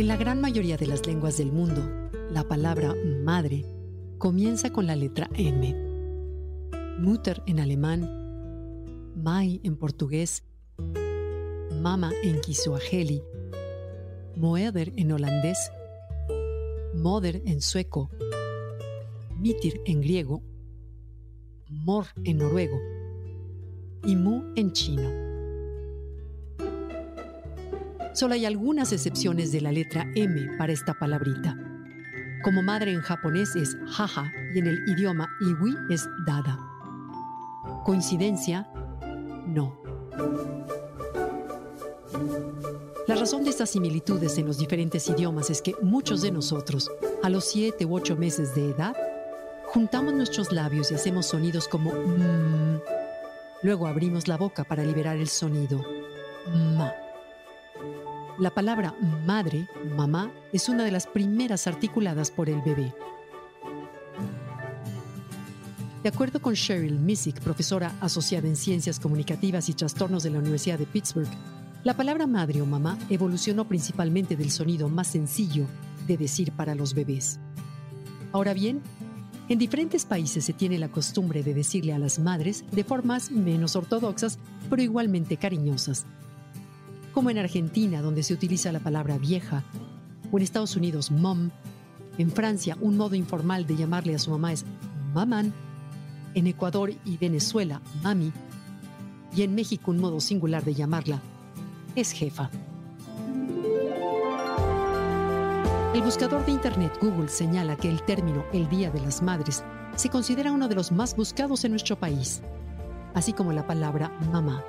En la gran mayoría de las lenguas del mundo, la palabra madre comienza con la letra M. Mutter en alemán, Mai en portugués, Mama en Kiswahili, Moeder en holandés, Moder en sueco, Mitir en griego, Mor en noruego y Mu en chino. Solo hay algunas excepciones de la letra M para esta palabrita. Como madre en japonés es jaja y en el idioma iwi es dada. ¿Coincidencia? No. La razón de estas similitudes en los diferentes idiomas es que muchos de nosotros, a los 7 u 8 meses de edad, juntamos nuestros labios y hacemos sonidos como mmm. Luego abrimos la boca para liberar el sonido ma. La palabra madre, mamá, es una de las primeras articuladas por el bebé. De acuerdo con Cheryl Missick, profesora asociada en Ciencias Comunicativas y Trastornos de la Universidad de Pittsburgh, la palabra madre o mamá evolucionó principalmente del sonido más sencillo de decir para los bebés. Ahora bien, en diferentes países se tiene la costumbre de decirle a las madres de formas menos ortodoxas, pero igualmente cariñosas, como en Argentina, donde se utiliza la palabra vieja, o en Estados Unidos, mom. En Francia, un modo informal de llamarle a su mamá es mamán. En Ecuador y Venezuela, mami. Y en México, un modo singular de llamarla es jefa. El buscador de Internet Google señala que el término el Día de las Madres se considera uno de los más buscados en nuestro país, así como la palabra mamá.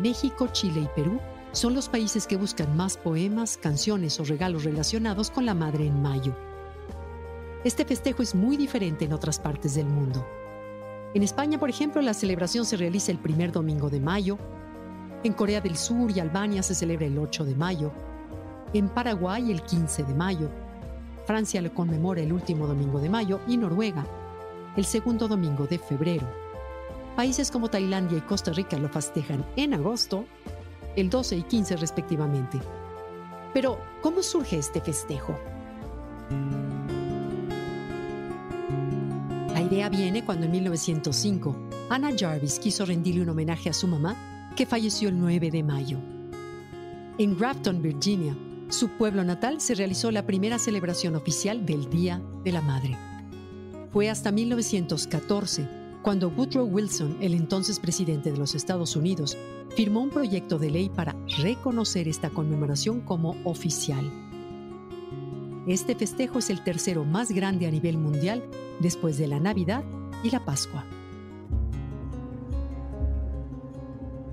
México, Chile y Perú son los países que buscan más poemas, canciones o regalos relacionados con la madre en mayo. Este festejo es muy diferente en otras partes del mundo. En España, por ejemplo, la celebración se realiza el primer domingo de mayo. En Corea del Sur y Albania se celebra el 8 de mayo. En Paraguay el 15 de mayo. Francia lo conmemora el último domingo de mayo y Noruega el segundo domingo de febrero. Países como Tailandia y Costa Rica lo festejan en agosto, el 12 y 15 respectivamente. Pero, ¿cómo surge este festejo? La idea viene cuando en 1905 Anna Jarvis quiso rendirle un homenaje a su mamá, que falleció el 9 de mayo. En Grafton, Virginia, su pueblo natal, se realizó la primera celebración oficial del Día de la Madre. Fue hasta 1914 cuando Woodrow Wilson, el entonces presidente de los Estados Unidos, firmó un proyecto de ley para reconocer esta conmemoración como oficial. Este festejo es el tercero más grande a nivel mundial después de la Navidad y la Pascua.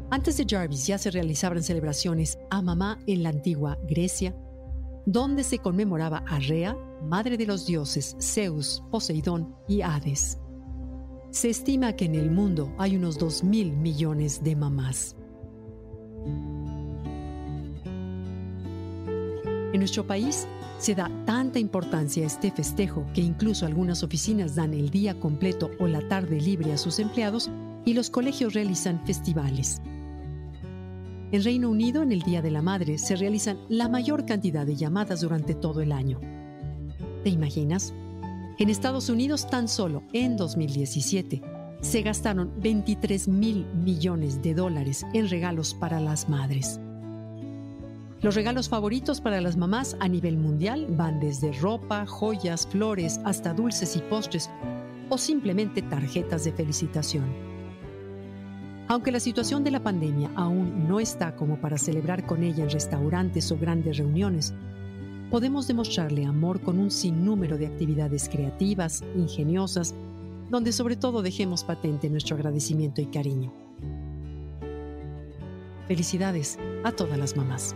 Antes de Jarvis ya se realizaban celebraciones a mamá en la antigua Grecia, donde se conmemoraba a Rea, madre de los dioses Zeus, Poseidón y Hades. Se estima que en el mundo hay unos 2 mil millones de mamás. En nuestro país se da tanta importancia a este festejo que incluso algunas oficinas dan el día completo o la tarde libre a sus empleados y los colegios realizan festivales. En Reino Unido, en el Día de la Madre, se realizan la mayor cantidad de llamadas durante todo el año. ¿Te imaginas? En Estados Unidos tan solo en 2017 se gastaron 23 mil millones de dólares en regalos para las madres. Los regalos favoritos para las mamás a nivel mundial van desde ropa, joyas, flores, hasta dulces y postres o simplemente tarjetas de felicitación. Aunque la situación de la pandemia aún no está como para celebrar con ella en restaurantes o grandes reuniones, podemos demostrarle amor con un sinnúmero de actividades creativas, ingeniosas, donde sobre todo dejemos patente nuestro agradecimiento y cariño. Felicidades a todas las mamás.